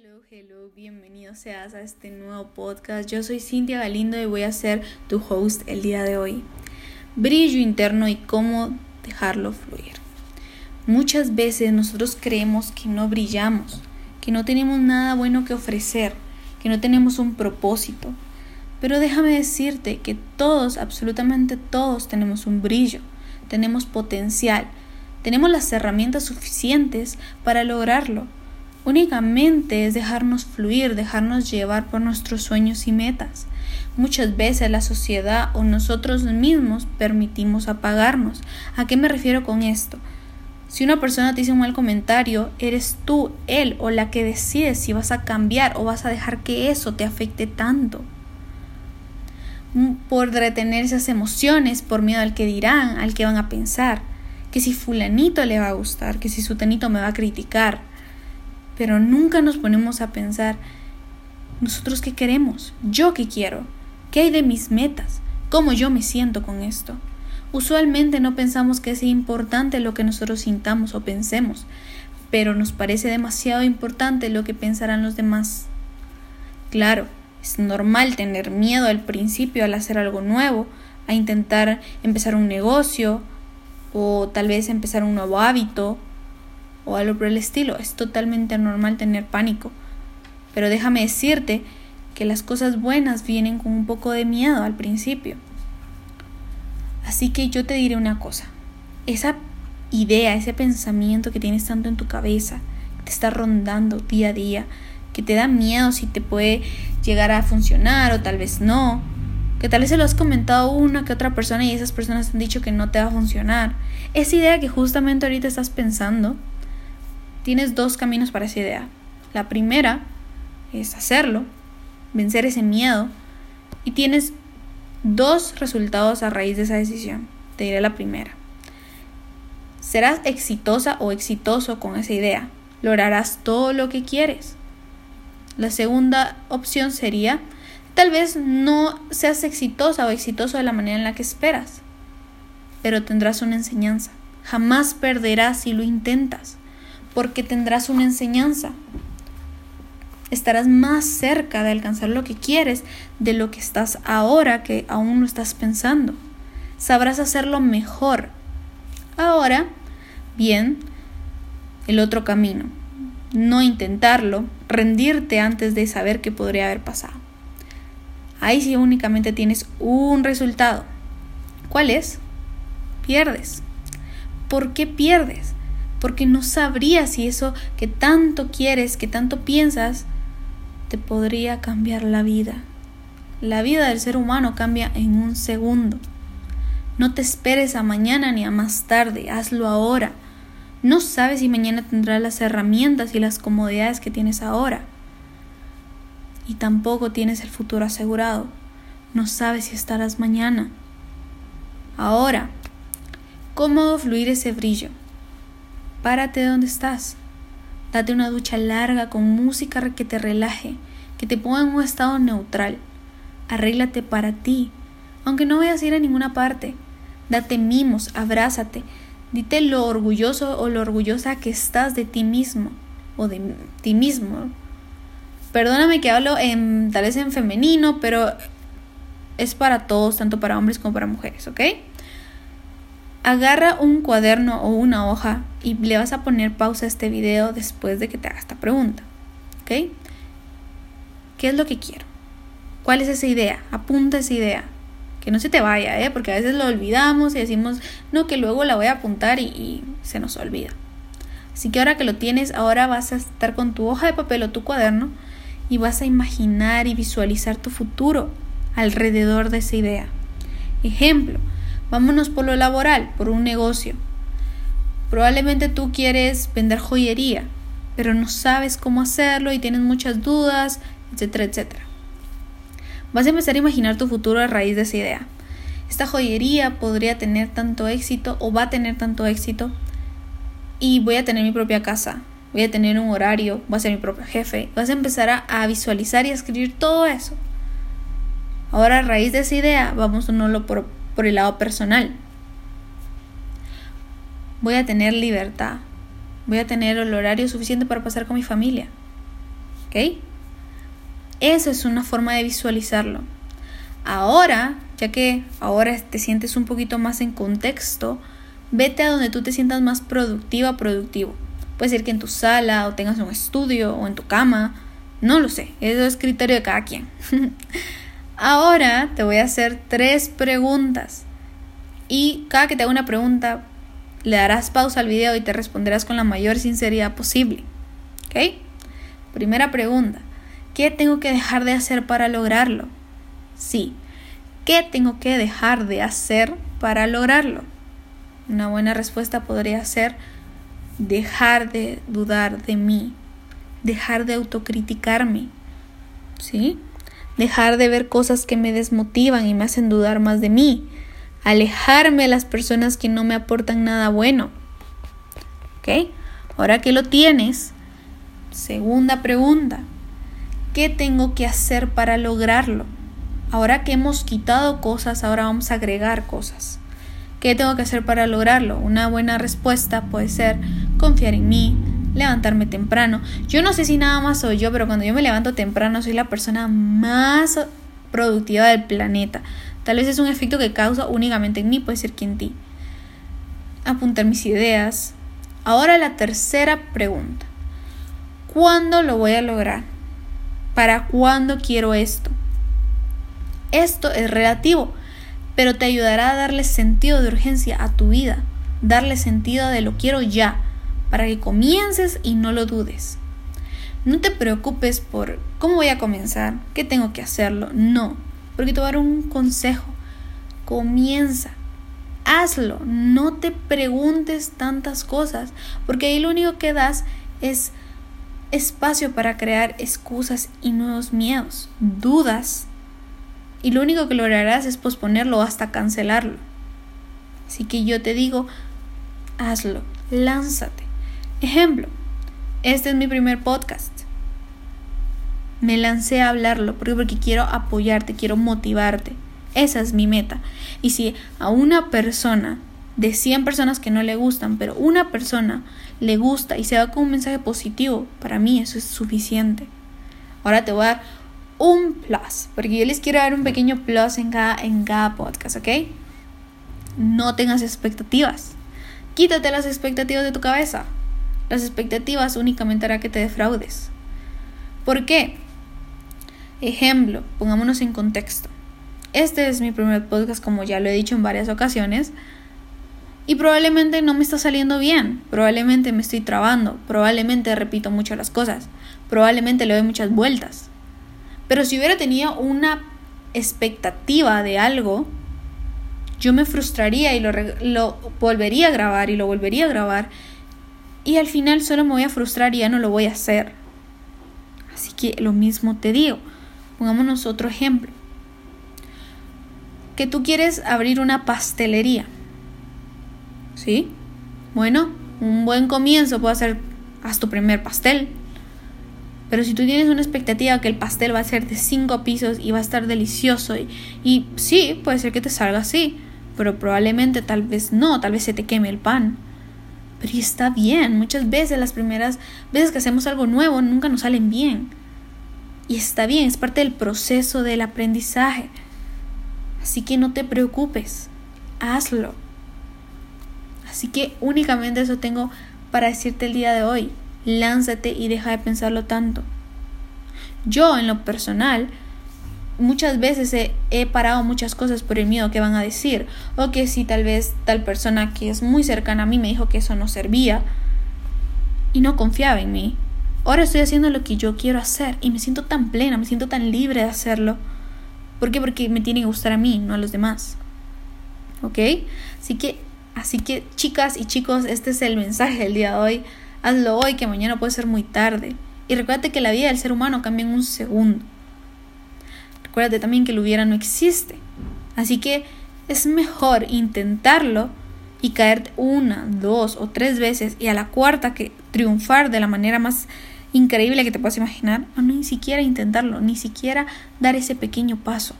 Hello, hello, bienvenido seas a este nuevo podcast. Yo soy Cintia Galindo y voy a ser tu host el día de hoy. Brillo interno y cómo dejarlo fluir. Muchas veces nosotros creemos que no brillamos, que no tenemos nada bueno que ofrecer, que no tenemos un propósito. Pero déjame decirte que todos, absolutamente todos tenemos un brillo, tenemos potencial, tenemos las herramientas suficientes para lograrlo Únicamente es dejarnos fluir, dejarnos llevar por nuestros sueños y metas. Muchas veces la sociedad o nosotros mismos permitimos apagarnos. ¿A qué me refiero con esto? Si una persona te dice un mal comentario, eres tú, él o la que decide si vas a cambiar o vas a dejar que eso te afecte tanto. Mm, por retener esas emociones, por miedo al que dirán, al que van a pensar, que si fulanito le va a gustar, que si su tenito me va a criticar, pero nunca nos ponemos a pensar, nosotros qué queremos, yo qué quiero, qué hay de mis metas, cómo yo me siento con esto. Usualmente no pensamos que es importante lo que nosotros sintamos o pensemos, pero nos parece demasiado importante lo que pensarán los demás. Claro, es normal tener miedo al principio al hacer algo nuevo, a intentar empezar un negocio o tal vez empezar un nuevo hábito o algo por el estilo. Es totalmente normal tener pánico. Pero déjame decirte que las cosas buenas vienen con un poco de miedo al principio. Así que yo te diré una cosa. Esa idea, ese pensamiento que tienes tanto en tu cabeza, que te está rondando día a día, que te da miedo si te puede llegar a funcionar o tal vez no, que tal vez se lo has comentado una que otra persona y esas personas han dicho que no te va a funcionar. Esa idea que justamente ahorita estás pensando, tienes dos caminos para esa idea. La primera es hacerlo, vencer ese miedo, y tienes dos resultados a raíz de esa decisión. Te diré la primera. Serás exitosa o exitoso con esa idea. Lograrás todo lo que quieres. La segunda opción sería, tal vez no seas exitosa o exitoso de la manera en la que esperas, pero tendrás una enseñanza. Jamás perderás si lo intentas porque tendrás una enseñanza. Estarás más cerca de alcanzar lo que quieres de lo que estás ahora que aún no estás pensando. Sabrás hacerlo mejor. Ahora, bien, el otro camino. No intentarlo, rendirte antes de saber qué podría haber pasado. Ahí sí únicamente tienes un resultado. ¿Cuál es? Pierdes. ¿Por qué pierdes? Porque no sabrías si eso que tanto quieres, que tanto piensas, te podría cambiar la vida. La vida del ser humano cambia en un segundo. No te esperes a mañana ni a más tarde, hazlo ahora. No sabes si mañana tendrás las herramientas y las comodidades que tienes ahora. Y tampoco tienes el futuro asegurado. No sabes si estarás mañana. Ahora, ¿cómo fluir ese brillo? Párate de donde estás. Date una ducha larga con música que te relaje, que te ponga en un estado neutral. Arréglate para ti, aunque no vayas a ir a ninguna parte. Date mimos, abrázate. Dite lo orgulloso o lo orgullosa que estás de ti mismo o de ti mismo. Perdóname que hablo en, tal vez en femenino, pero es para todos, tanto para hombres como para mujeres, ¿ok? Agarra un cuaderno o una hoja y le vas a poner pausa a este video después de que te haga esta pregunta. ¿Ok? ¿Qué es lo que quiero? ¿Cuál es esa idea? Apunta esa idea. Que no se te vaya, ¿eh? Porque a veces lo olvidamos y decimos, no, que luego la voy a apuntar y, y se nos olvida. Así que ahora que lo tienes, ahora vas a estar con tu hoja de papel o tu cuaderno y vas a imaginar y visualizar tu futuro alrededor de esa idea. Ejemplo, Vámonos por lo laboral, por un negocio. Probablemente tú quieres vender joyería, pero no sabes cómo hacerlo y tienes muchas dudas, etcétera, etcétera. Vas a empezar a imaginar tu futuro a raíz de esa idea. Esta joyería podría tener tanto éxito o va a tener tanto éxito y voy a tener mi propia casa, voy a tener un horario, voy a ser mi propio jefe. Vas a empezar a, visualizar y a escribir todo eso. Ahora a raíz de esa idea vamos a por, por el lado personal. Voy a tener libertad. Voy a tener el horario suficiente para pasar con mi familia. ¿Ok? Esa es una forma de visualizarlo. Ahora, ya que ahora te sientes un poquito más en contexto, vete a donde tú te sientas más productiva, productivo. Puede ser que en tu sala o tengas un estudio o en tu cama. No lo sé, eso es criterio de cada quien. Ahora te voy a hacer tres preguntas. Y cada que te haga una pregunta, le darás pausa al video y te responderás con la mayor sinceridad posible. ¿Ok? Primera pregunta. ¿Qué tengo que dejar de hacer para lograrlo? Sí. ¿Qué tengo que dejar de hacer para lograrlo? Una buena respuesta podría ser dejar de dudar de mí, dejar de autocriticarme, ¿sí? Dejar de ver cosas que me desmotivan y me hacen dudar más de mí, alejarme de las personas que no me aportan nada bueno. ¿Ok? Ahora que lo tienes, segunda pregunta, ¿qué tengo que hacer para lograrlo? Ahora que hemos quitado cosas, ahora vamos a agregar cosas. ¿Qué tengo que hacer para lograrlo? Una buena respuesta puede ser confiar en mí, levantarme temprano. Yo no sé si nada más soy yo, pero cuando yo me levanto temprano soy la persona más productiva del planeta. Tal vez es un efecto que causa únicamente en mí, puede ser que en ti. Apuntar mis ideas. Ahora la tercera pregunta. ¿Cuándo lo voy a lograr? ¿Para cuándo quiero esto? Esto es relativo pero te ayudará a darle sentido de urgencia a tu vida, darle sentido de lo quiero ya, para que comiences y no lo dudes. No te preocupes por cómo voy a comenzar, qué tengo que hacerlo, no, porque te voy a dar un consejo. Comienza, hazlo, no te preguntes tantas cosas, porque ahí lo único que das es espacio para crear excusas y nuevos miedos, dudas y lo único que lograrás es posponerlo hasta cancelarlo. Así que yo te digo, hazlo, lánzate. Ejemplo, este es mi primer podcast. Me lancé a hablarlo porque quiero apoyarte, quiero motivarte. Esa es mi meta. Y si a una persona de 100 personas que no le gustan, pero una persona le gusta y se va con un mensaje positivo, para mí eso es suficiente. Ahora te voy a dar un plus, porque yo les quiero dar un pequeño plus en cada, en cada podcast, ¿ok? No tengas expectativas. Quítate las expectativas de tu cabeza. Las expectativas únicamente hará que te defraudes. ¿Por qué? Ejemplo, pongámonos en contexto. Este es mi primer podcast, como ya lo he dicho en varias ocasiones, y probablemente no me está saliendo bien, probablemente me estoy trabando, probablemente repito mucho las cosas, probablemente le doy muchas vueltas. Pero si hubiera tenido una expectativa de algo, yo me frustraría y lo, lo, volvería a grabar y lo volvería a grabar. Y al final solo me voy a frustrar y ya no lo voy a hacer. Así que lo mismo te digo. Pongámonos otro ejemplo. Que tú quieres abrir una pastelería. ¿Sí? Bueno, un buen comienzo puede ser, haz tu primer pastel. Pero si tú tienes una expectativa que el pastel va a ser de cinco pisos y va a estar delicioso y, y sí, puede ser que te salga así, pero probablemente tal vez no, tal vez se te queme el pan. Pero está bien, muchas veces las primeras veces que hacemos algo nuevo nunca nos salen bien. Y está bien, es parte del proceso del aprendizaje. Así que no te preocupes, hazlo. Así que únicamente eso tengo para decirte el día de hoy lánzate y deja de pensarlo tanto. Yo, en lo personal, muchas veces he, parado muchas cosas por el miedo que van a decir, o que si tal vez tal persona que es muy cercana a mí me dijo que eso no servía y no confiaba en mí. Ahora estoy haciendo lo que yo quiero hacer y me siento tan plena, me siento tan libre de hacerlo. ¿Por qué? Porque me tiene que gustar a mí, no a los demás. ¿Ok? Así que, así que chicas y chicos, este es el mensaje del día de hoy. Hazlo hoy, que mañana puede ser muy tarde. Y recuérdate que la vida del ser humano cambia en un segundo. Recuérdate también que lo hubiera no existe. Así que es mejor intentarlo y caer una, dos o tres veces y a la cuarta que triunfar de la manera más increíble que te puedas imaginar, o ni siquiera intentarlo, ni siquiera dar ese pequeño paso.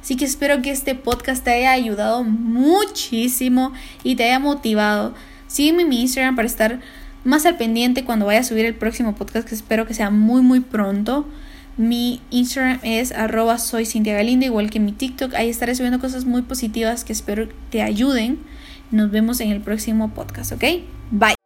Así que espero que este podcast te haya ayudado muchísimo y te haya motivado. Sígueme en mi Instagram para estar más al pendiente cuando vaya a subir el próximo podcast que espero que sea muy muy pronto. Mi Instagram es arroba soy Cintia Galindo, igual que mi TikTok. Ahí estaré subiendo cosas muy positivas que espero te ayuden. Nos vemos en el próximo podcast, ¿ok? Bye.